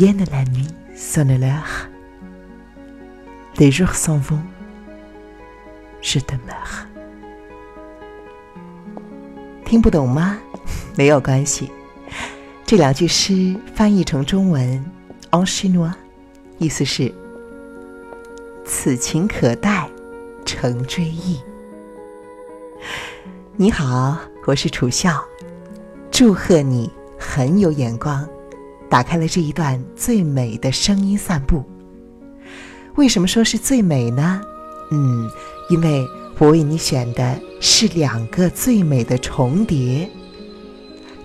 Vienne la nuit, sonne l'heure. Les jours s'en vont, je demeure. 听不懂吗？没有关系。这两句诗翻译成中文，en chinois，意思是“此情可待成追忆”。你好，我是楚笑，祝贺你很有眼光，打开了这一段最美的声音散步。为什么说是最美呢？嗯，因为。我为你选的是两个最美的重叠。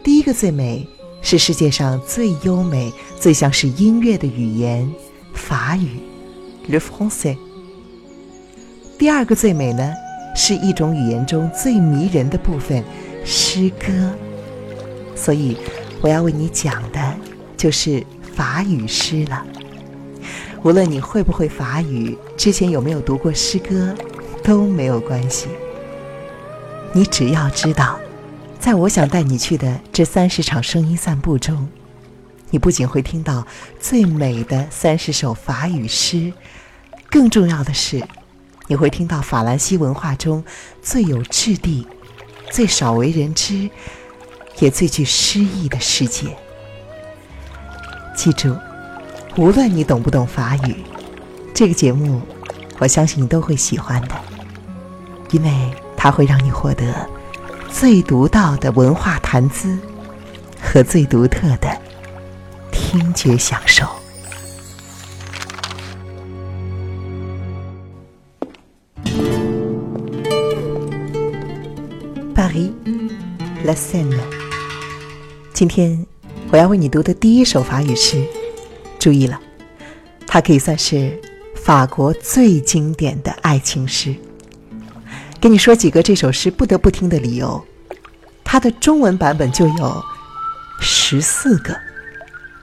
第一个最美，是世界上最优美、最像是音乐的语言——法语，le français。第二个最美呢，是一种语言中最迷人的部分——诗歌。所以，我要为你讲的，就是法语诗了。无论你会不会法语，之前有没有读过诗歌。都没有关系。你只要知道，在我想带你去的这三十场声音散步中，你不仅会听到最美的三十首法语诗，更重要的是，你会听到法兰西文化中最有质地、最少为人知，也最具诗意的世界。记住，无论你懂不懂法语，这个节目，我相信你都会喜欢的。因为它会让你获得最独到的文化谈资和最独特的听觉享受。Paris, la Seine。今天我要为你读的第一首法语诗，注意了，它可以算是法国最经典的爱情诗。给你说几个这首诗不得不听的理由，它的中文版本就有十四个，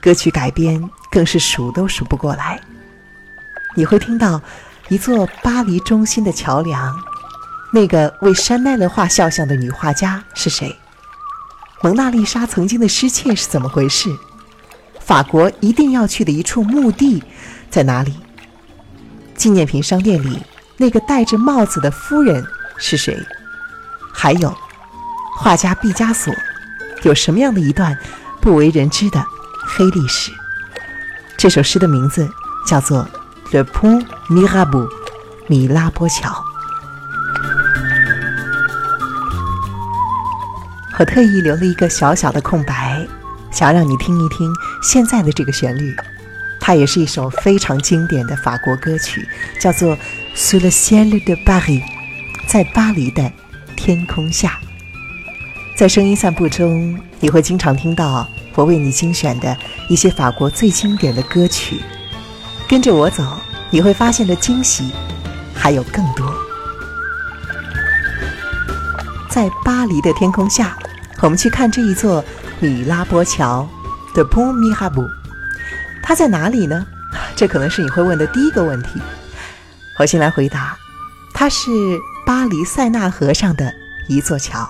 歌曲改编更是数都数不过来。你会听到一座巴黎中心的桥梁，那个为山奈勒画肖像的女画家是谁？蒙娜丽莎曾经的失窃是怎么回事？法国一定要去的一处墓地在哪里？纪念品商店里那个戴着帽子的夫人。是谁？还有，画家毕加索有什么样的一段不为人知的黑历史？这首诗的名字叫做《Le Pont Mirabeau》米拉波桥。我特意留了一个小小的空白，想让你听一听现在的这个旋律。它也是一首非常经典的法国歌曲，叫做《Sous le ciel de Paris》。在巴黎的天空下，在声音散步中，你会经常听到我为你精选的一些法国最经典的歌曲。跟着我走，你会发现的惊喜还有更多。在巴黎的天空下，我们去看这一座米拉波桥，the Pont m i r a b u 它在哪里呢？这可能是你会问的第一个问题。我先来回答，它是。巴黎塞纳河上的一座桥，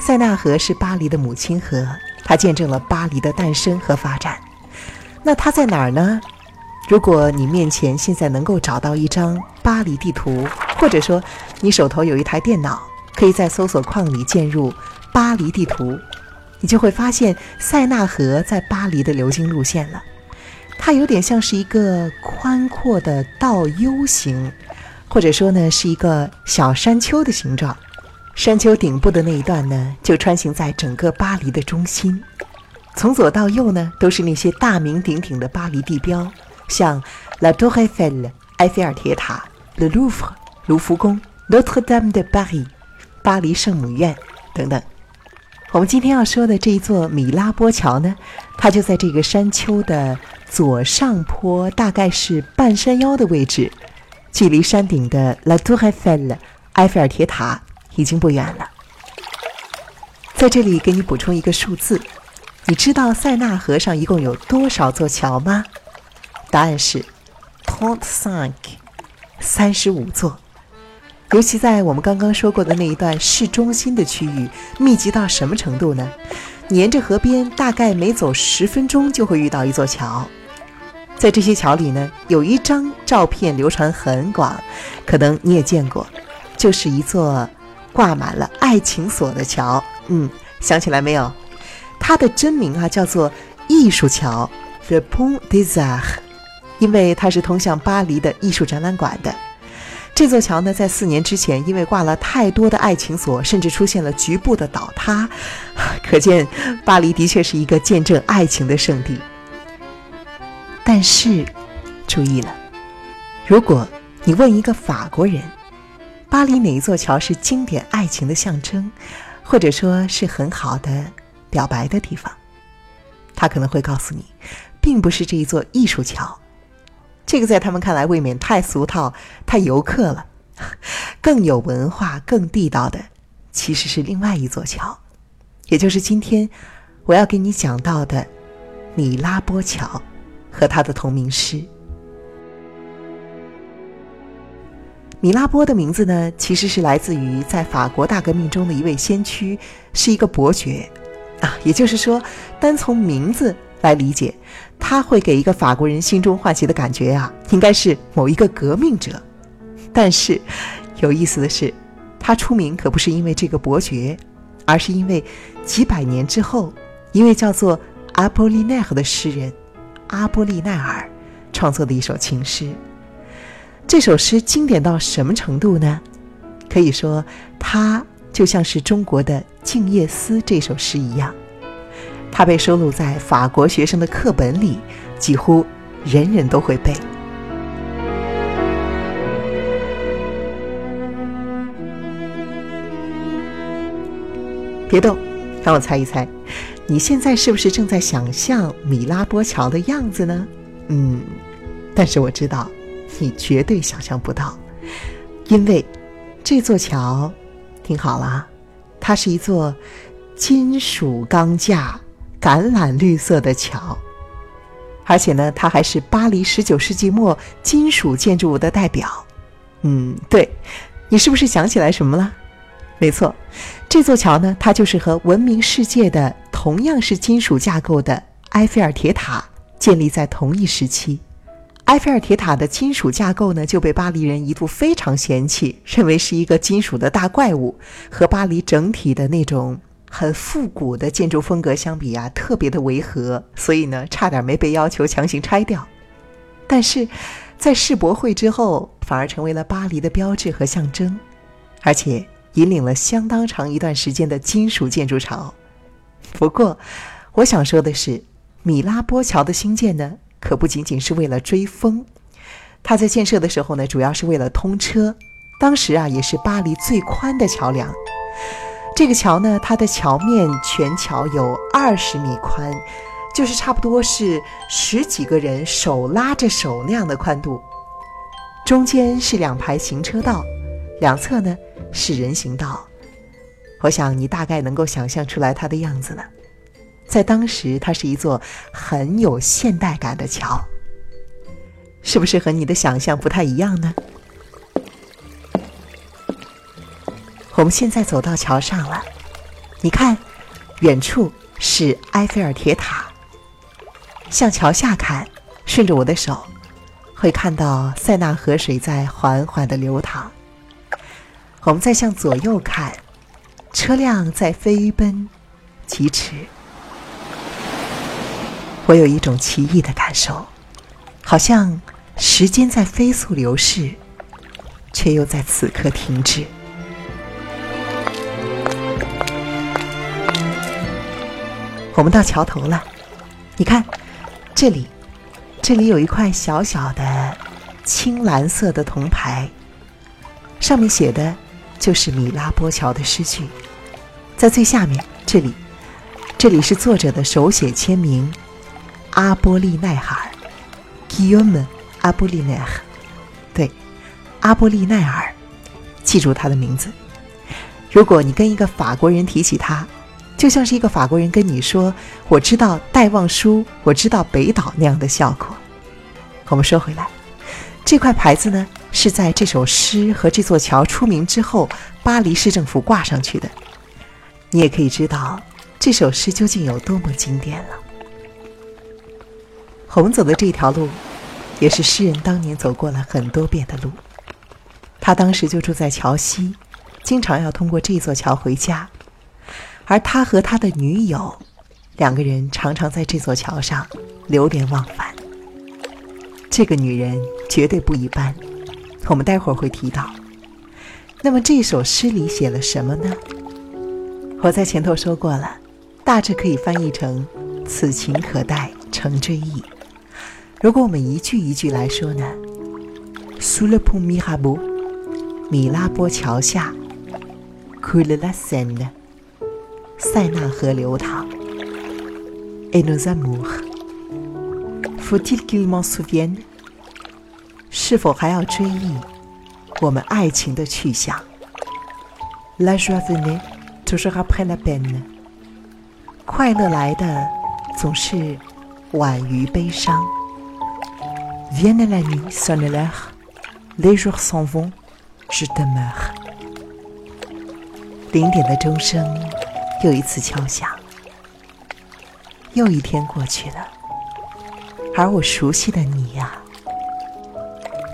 塞纳河是巴黎的母亲河，它见证了巴黎的诞生和发展。那它在哪儿呢？如果你面前现在能够找到一张巴黎地图，或者说你手头有一台电脑，可以在搜索框里键入“巴黎地图”，你就会发现塞纳河在巴黎的流经路线了。它有点像是一个宽阔的倒 U 型。或者说呢，是一个小山丘的形状，山丘顶部的那一段呢，就穿行在整个巴黎的中心。从左到右呢，都是那些大名鼎鼎的巴黎地标，像 La Tour Eiffel 埃菲尔铁塔、Le Louvre 卢浮宫、Notre Dame de Paris 巴黎圣母院等等。我们今天要说的这一座米拉波桥呢，它就在这个山丘的左上坡，大概是半山腰的位置。距离山顶的 La Tour Eiffel 埃菲尔铁塔已经不远了。在这里给你补充一个数字，你知道塞纳河上一共有多少座桥吗？答案是 trente-cinq，三十五座。尤其在我们刚刚说过的那一段市中心的区域，密集到什么程度呢？沿着河边，大概每走十分钟就会遇到一座桥。在这些桥里呢，有一张照片流传很广，可能你也见过，就是一座挂满了爱情锁的桥。嗯，想起来没有？它的真名啊叫做艺术桥 （The Pont des Arts），因为它是通向巴黎的艺术展览馆的。这座桥呢，在四年之前，因为挂了太多的爱情锁，甚至出现了局部的倒塌。可见，巴黎的确是一个见证爱情的圣地。但是，注意了，如果你问一个法国人，巴黎哪一座桥是经典爱情的象征，或者说是很好的表白的地方，他可能会告诉你，并不是这一座艺术桥，这个在他们看来未免太俗套、太游客了。更有文化、更地道的，其实是另外一座桥，也就是今天我要给你讲到的米拉波桥。和他的同名诗。米拉波的名字呢，其实是来自于在法国大革命中的一位先驱，是一个伯爵啊。也就是说，单从名字来理解，他会给一个法国人心中唤起的感觉啊，应该是某一个革命者。但是，有意思的是，他出名可不是因为这个伯爵，而是因为几百年之后，一位叫做阿波利奈尔的诗人。阿波利奈尔创作的一首情诗，这首诗经典到什么程度呢？可以说，它就像是中国的《静夜思》这首诗一样，它被收录在法国学生的课本里，几乎人人都会背。别动，让我猜一猜。你现在是不是正在想象米拉波桥的样子呢？嗯，但是我知道，你绝对想象不到，因为这座桥，听好了，它是一座金属钢架、橄榄绿色的桥，而且呢，它还是巴黎十九世纪末金属建筑物的代表。嗯，对，你是不是想起来什么了？没错，这座桥呢，它就是和闻名世界的。同样是金属架构的埃菲尔铁塔建立在同一时期，埃菲尔铁塔的金属架构呢就被巴黎人一度非常嫌弃，认为是一个金属的大怪物，和巴黎整体的那种很复古的建筑风格相比啊，特别的违和，所以呢差点没被要求强行拆掉。但是，在世博会之后，反而成为了巴黎的标志和象征，而且引领了相当长一段时间的金属建筑潮。不过，我想说的是，米拉波桥的兴建呢，可不仅仅是为了追风。它在建设的时候呢，主要是为了通车。当时啊，也是巴黎最宽的桥梁。这个桥呢，它的桥面全桥有二十米宽，就是差不多是十几个人手拉着手那样的宽度。中间是两排行车道，两侧呢是人行道。我想你大概能够想象出来它的样子了，在当时，它是一座很有现代感的桥，是不是和你的想象不太一样呢？我们现在走到桥上了，你看，远处是埃菲尔铁塔，向桥下看，顺着我的手，会看到塞纳河水在缓缓的流淌。我们再向左右看。车辆在飞奔、疾驰，我有一种奇异的感受，好像时间在飞速流逝，却又在此刻停止。我们到桥头了，你看，这里，这里有一块小小的青蓝色的铜牌，上面写的。就是米拉波桥的诗句，在最下面这里，这里是作者的手写签名，阿波利奈尔，Guillaume 阿波利奈尔，对，阿波利奈尔，记住他的名字。如果你跟一个法国人提起他，就像是一个法国人跟你说“我知道戴望舒，我知道北岛”那样的效果。我们说回来，这块牌子呢？是在这首诗和这座桥出名之后，巴黎市政府挂上去的。你也可以知道，这首诗究竟有多么经典了。我们走的这条路，也是诗人当年走过了很多遍的路。他当时就住在桥西，经常要通过这座桥回家。而他和他的女友，两个人常常在这座桥上流连忘返。这个女人绝对不一般，我们待会儿会提到。那么这首诗里写了什么呢？我在前头说过了，大致可以翻译成“此情可待成追忆”。如果我们一句一句来说呢？Sous le pont Mirabeau，米拉波桥下，coule la Seine。塞纳河流淌。Et nos amours, faut-il qu'ils m'en souviennent？是否还要追忆我们爱情的去向？La joie venait toujours après la peine。快乐来的总是晚于悲伤。Vienne la nuit, sonne l'heure, les jours s'en vont, je demeure。零点的钟声。 又一次敲响，又一天过去了，而我熟悉的你呀，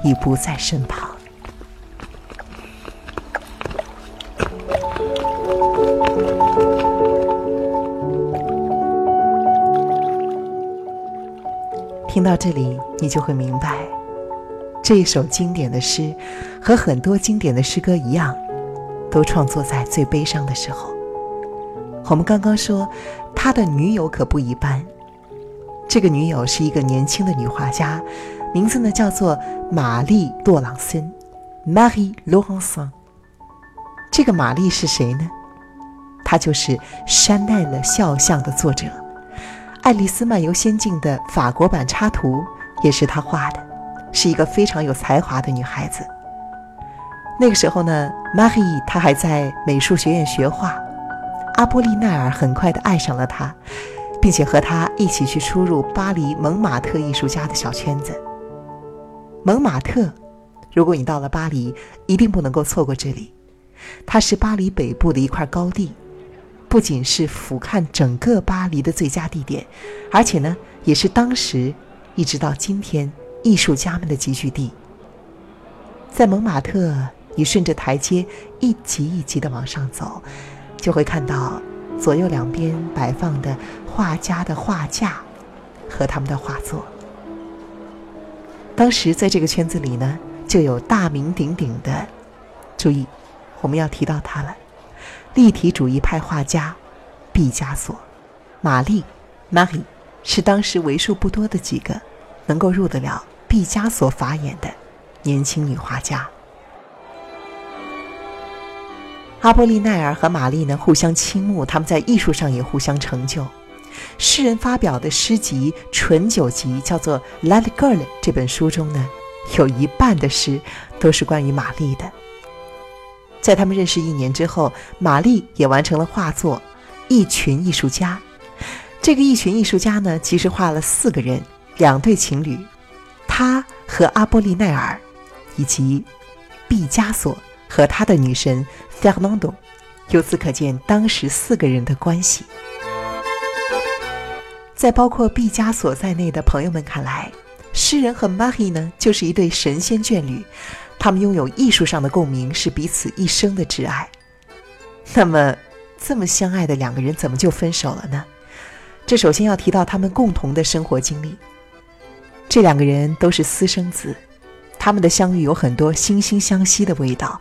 已不在身旁。听到这里，你就会明白，这一首经典的诗，和很多经典的诗歌一样，都创作在最悲伤的时候。我们刚刚说，他的女友可不一般。这个女友是一个年轻的女画家，名字呢叫做玛丽·洛朗森 （Marie Laurencin）。这个玛丽是谁呢？她就是山奈了肖像的作者，《爱丽丝漫游仙境》的法国版插图也是她画的，是一个非常有才华的女孩子。那个时候呢玛丽她还在美术学院学画。阿波利奈尔很快的爱上了他，并且和他一起去出入巴黎蒙马特艺术家的小圈子。蒙马特，如果你到了巴黎，一定不能够错过这里。它是巴黎北部的一块高地，不仅是俯瞰整个巴黎的最佳地点，而且呢，也是当时一直到今天艺术家们的集聚地。在蒙马特，你顺着台阶一级一级的往上走。就会看到左右两边摆放的画家的画架和他们的画作。当时在这个圈子里呢，就有大名鼎鼎的，注意，我们要提到他了，立体主义派画家毕加索，玛丽 Marie 是当时为数不多的几个能够入得了毕加索法眼的年轻女画家。阿波利奈尔和玛丽呢互相倾慕，他们在艺术上也互相成就。诗人发表的诗集《纯酒集》叫做《Let Girl》这本书中呢，有一半的诗都是关于玛丽的。在他们认识一年之后，玛丽也完成了画作《一群艺术家》。这个一群艺术家呢，其实画了四个人，两对情侣，他和阿波利奈尔，以及毕加索。和他的女神 Fernando，由此可见当时四个人的关系。在包括毕加索在内的朋友们看来，诗人和 mari 呢就是一对神仙眷侣，他们拥有艺术上的共鸣，是彼此一生的挚爱。那么，这么相爱的两个人怎么就分手了呢？这首先要提到他们共同的生活经历。这两个人都是私生子。他们的相遇有很多惺惺相惜的味道，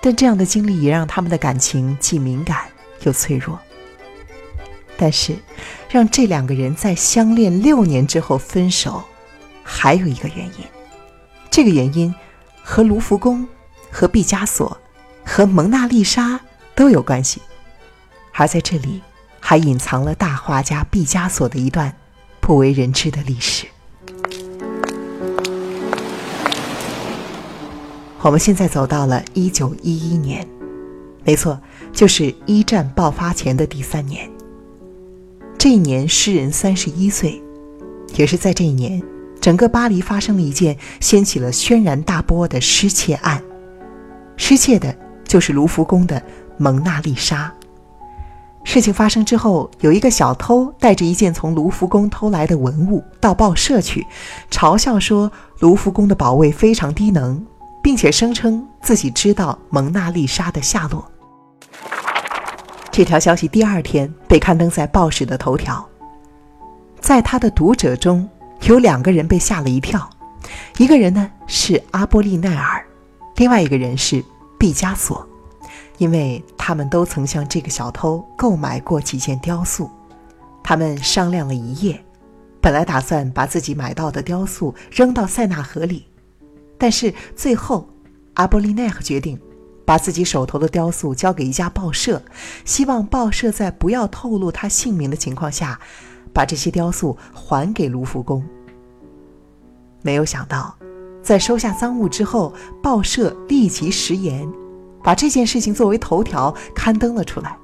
但这样的经历也让他们的感情既敏感又脆弱。但是，让这两个人在相恋六年之后分手，还有一个原因。这个原因和卢浮宫、和毕加索、和蒙娜丽莎都有关系，而在这里还隐藏了大画家毕加索的一段不为人知的历史。我们现在走到了一九一一年，没错，就是一战爆发前的第三年。这一年，诗人三十一岁，也是在这一年，整个巴黎发生了一件掀起了轩然大波的失窃案。失窃的就是卢浮宫的蒙娜丽莎。事情发生之后，有一个小偷带着一件从卢浮宫偷来的文物到报社去，嘲笑说卢浮宫的保卫非常低能，并且声称自己知道蒙娜丽莎的下落。这条消息第二天被刊登在报纸的头条。在他的读者中有两个人被吓了一跳，一个人呢是阿波利奈尔，另外一个人是毕加索。因为他们都曾向这个小偷购买过几件雕塑，他们商量了一夜，本来打算把自己买到的雕塑扔到塞纳河里，但是最后，阿波利奈尔决定把自己手头的雕塑交给一家报社，希望报社在不要透露他姓名的情况下，把这些雕塑还给卢浮宫。没有想到，在收下赃物之后，报社立即食言。把这件事情作为头条刊登了出来。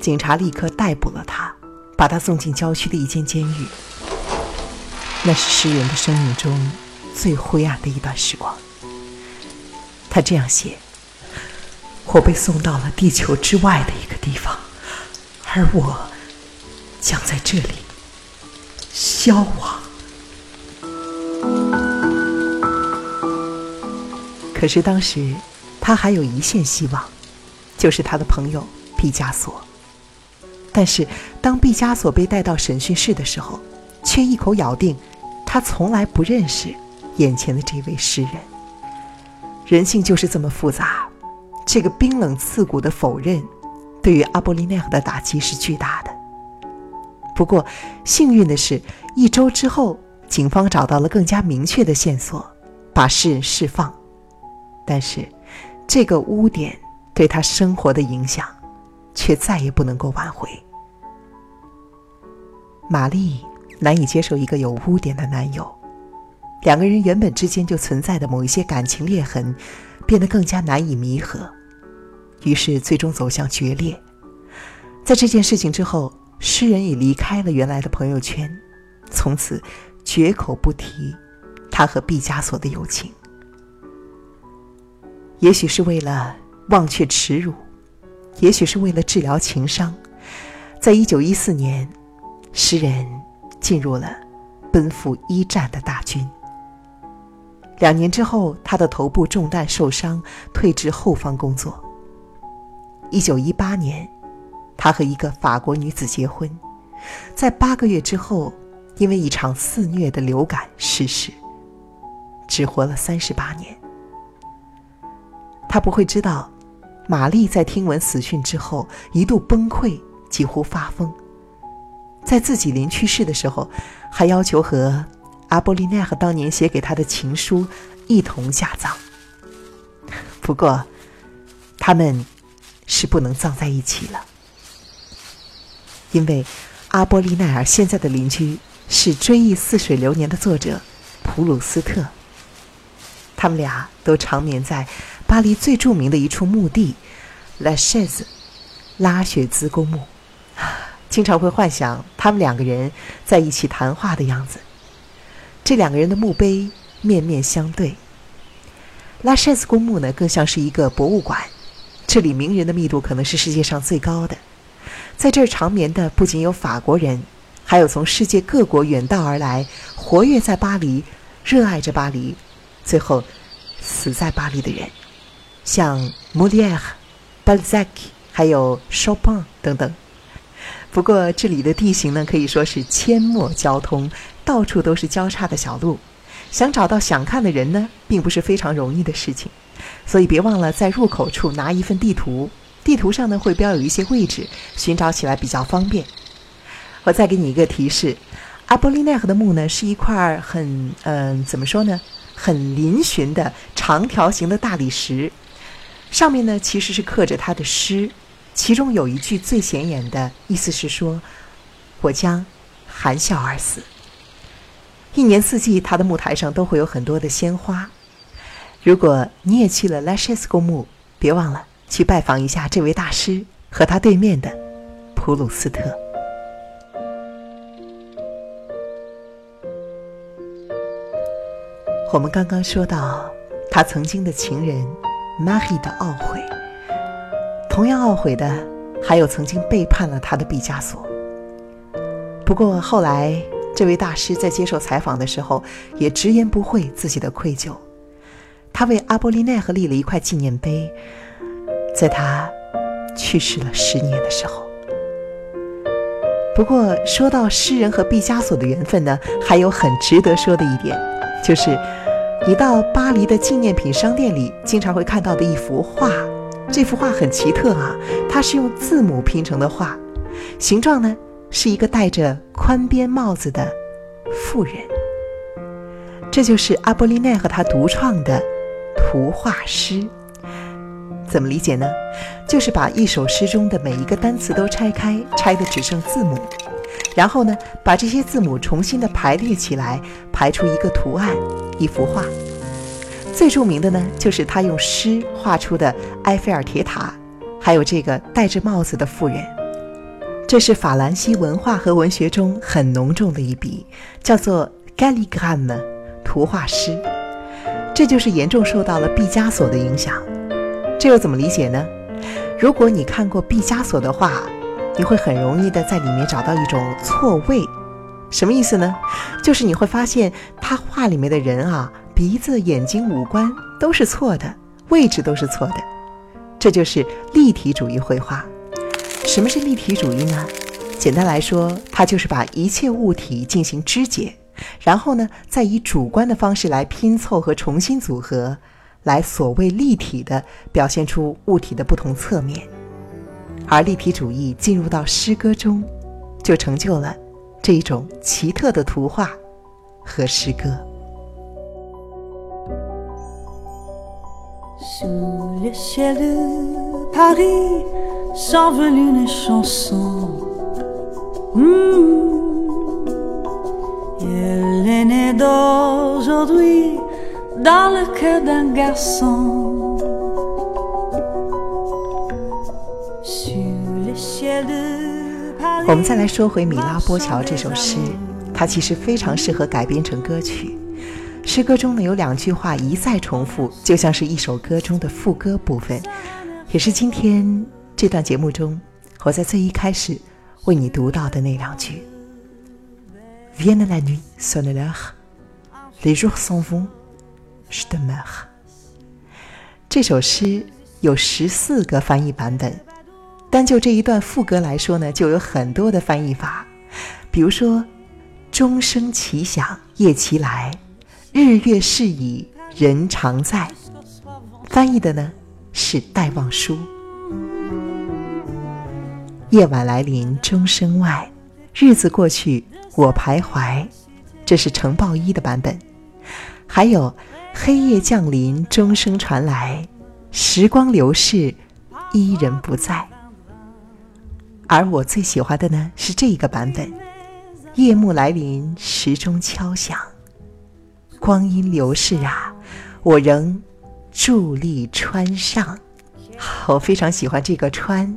警察立刻逮捕了他，把他送进郊区的一间监狱。那是诗人的生命中最灰暗的一段时光。他这样写：“我被送到了地球之外的一个地方，而我将在这里消亡。”可是当时。他还有一线希望，就是他的朋友毕加索。但是，当毕加索被带到审讯室的时候，却一口咬定，他从来不认识眼前的这位诗人。人性就是这么复杂，这个冰冷刺骨的否认，对于阿波利奈尔的打击是巨大的。不过，幸运的是，一周之后，警方找到了更加明确的线索，把诗人释放。但是。这个污点对他生活的影响，却再也不能够挽回。玛丽难以接受一个有污点的男友，两个人原本之间就存在的某一些感情裂痕，变得更加难以弥合，于是最终走向决裂。在这件事情之后，诗人也离开了原来的朋友圈，从此绝口不提他和毕加索的友情。也许是为了忘却耻辱，也许是为了治疗情伤，在一九一四年，诗人进入了奔赴一战的大军。两年之后，他的头部中弹受伤，退至后方工作。一九一八年，他和一个法国女子结婚，在八个月之后，因为一场肆虐的流感逝世，只活了三十八年。他不会知道，玛丽在听闻死讯之后一度崩溃，几乎发疯。在自己临去世的时候，还要求和阿波利奈和当年写给他的情书一同下葬。不过，他们是不能葬在一起了，因为阿波利奈尔现在的邻居是《追忆似水流年》的作者普鲁斯特。他们俩都长眠在。巴黎最著名的一处墓地，La Chaise，拉雪兹公墓，经常会幻想他们两个人在一起谈话的样子。这两个人的墓碑面面相对。拉舍斯公墓呢，更像是一个博物馆，这里名人的密度可能是世界上最高的。在这儿长眠的不仅有法国人，还有从世界各国远道而来，活跃在巴黎，热爱着巴黎，最后死在巴黎的人。像莫里埃、巴尔扎克，还有肖邦等等。不过这里的地形呢，可以说是阡陌交通，到处都是交叉的小路，想找到想看的人呢，并不是非常容易的事情。所以别忘了在入口处拿一份地图，地图上呢会标有一些位置，寻找起来比较方便。我再给你一个提示：阿波利奈河的墓呢，是一块很嗯，怎么说呢，很嶙峋的长条形的大理石。上面呢其实是刻着他的诗，其中有一句最显眼的意思是说：“我将含笑而死。”一年四季，他的木台上都会有很多的鲜花。如果你也去了拉谢斯公墓，别忘了去拜访一下这位大师和他对面的普鲁斯特。我们刚刚说到他曾经的情人。玛丽的懊悔，同样懊悔的还有曾经背叛了他的毕加索。不过后来，这位大师在接受采访的时候也直言不讳自己的愧疚。他为阿波利奈河立了一块纪念碑，在他去世了十年的时候。不过说到诗人和毕加索的缘分呢，还有很值得说的一点，就是你到巴黎的纪念品商店里经常会看到的一幅画。这幅画很奇特啊，它是用字母拼成的画，形状呢是一个戴着宽边帽子的妇人。这就是阿波利奈和他独创的图画诗。怎么理解呢？就是把一首诗中的每一个单词都拆开，拆的只剩字母，然后呢，把这些字母重新的排列起来，排出一个图案，一幅画。最著名的呢，就是他用诗画出的埃菲尔铁塔，还有这个戴着帽子的妇人。这是法兰西文化和文学中很浓重的一笔，叫做 Galligram，图画诗。这就是严重受到了毕加索的影响。这又怎么理解呢？如果你看过毕加索的画，你会很容易的在里面找到一种错位。什么意思呢？就是你会发现他画里面的人啊，鼻子、眼睛、五官都是错的，位置都是错的。这就是立体主义绘画。什么是立体主义呢？简单来说，它就是把一切物体进行肢解，然后呢，再以主观的方式来拼凑和重新组合。来所谓立体的表现出物体的不同侧面，而立体主义进入到诗歌中，就成就了这一种奇特的图画和诗歌。Sovereignes Chaussons，我们再来说回《米拉波桥》这首诗，它其实非常适合改编成歌曲。诗歌中呢有两句话一再重复，就像是一首歌中的副歌部分，也是今天这段节目中我在最一开始为你读到的那两句 v i e n n la nuit, sonne l'heure, les jours s'en vont。是的吗？这首诗有十四个翻译版本，单就这一段副歌来说呢，就有很多的翻译法。比如说“钟声齐响夜齐来，日月逝矣人常在”，翻译的呢是戴望舒。夜晚来临钟声外，日子过去我徘徊，这是程抱一的版本。还有。黑夜降临，钟声传来，时光流逝，伊人不在。而我最喜欢的呢是这个版本：夜幕来临，时钟敲响，光阴流逝啊，我仍伫立川上。我非常喜欢这个川，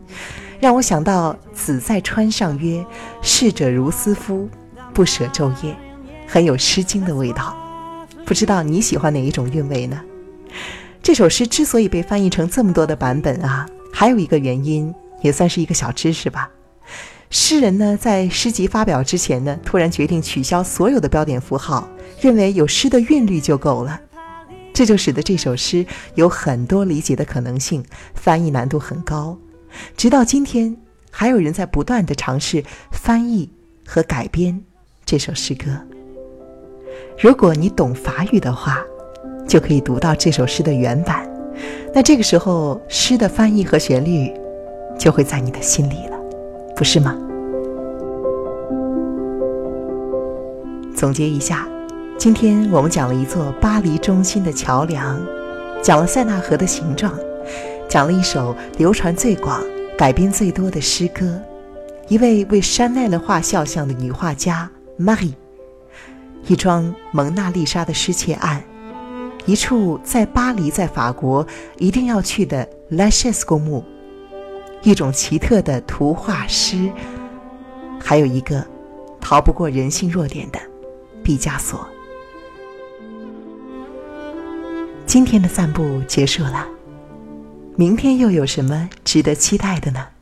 让我想到“子在川上曰：逝者如斯夫，不舍昼夜”，很有《诗经》的味道。不知道你喜欢哪一种韵味呢？这首诗之所以被翻译成这么多的版本啊，还有一个原因，也算是一个小知识吧。诗人呢，在诗集发表之前呢，突然决定取消所有的标点符号，认为有诗的韵律就够了。这就使得这首诗有很多理解的可能性，翻译难度很高。直到今天，还有人在不断的尝试翻译和改编这首诗歌。如果你懂法语的话，就可以读到这首诗的原版。那这个时候，诗的翻译和旋律就会在你的心里了，不是吗？总结一下，今天我们讲了一座巴黎中心的桥梁，讲了塞纳河的形状，讲了一首流传最广、改编最多的诗歌，一位为山奈勒画肖像的女画家 Marie。一桩蒙娜丽莎的失窃案，一处在巴黎、在法国一定要去的拉谢斯公墓，一种奇特的图画诗，还有一个逃不过人性弱点的毕加索。今天的散步结束了，明天又有什么值得期待的呢？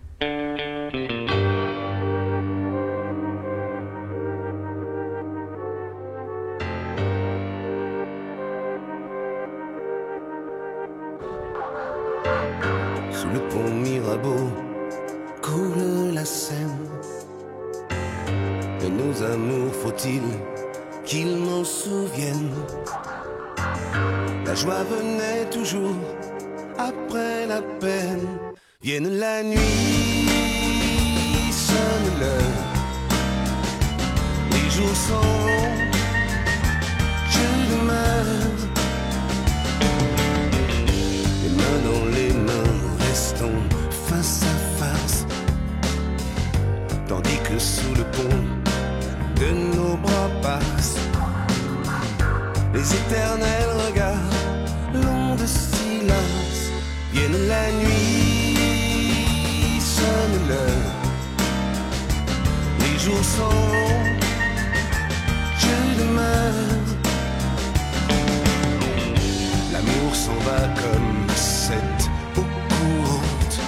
L'amour s'en va comme cette eau courante.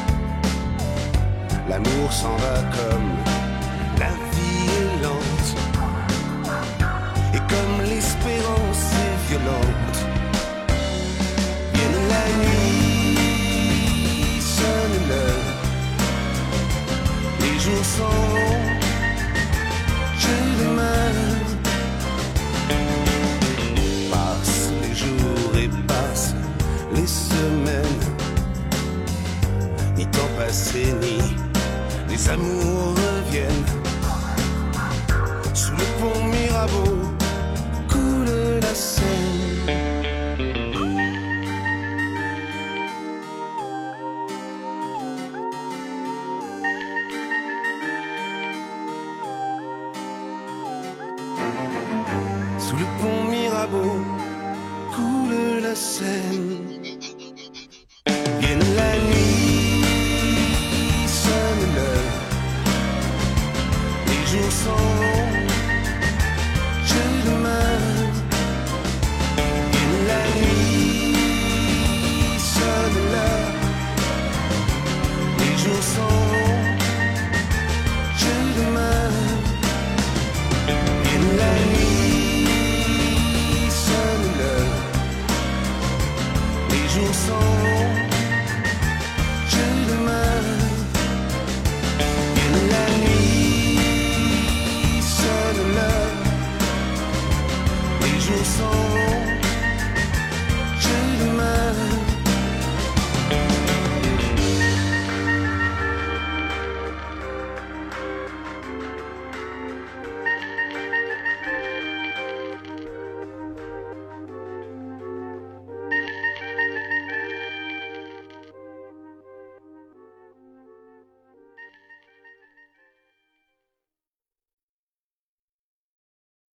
L'amour s'en va comme la vie est lente Et comme l'espérance est violente Vienne la nuit, sonne l'heure Les jours sont